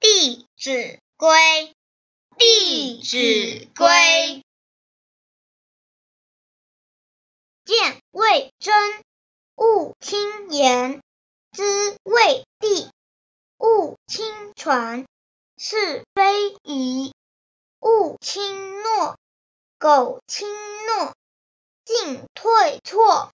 弟子规，弟子规，见未真，勿轻言，知未地，勿轻传，是非疑，勿轻诺，苟轻诺，进退错。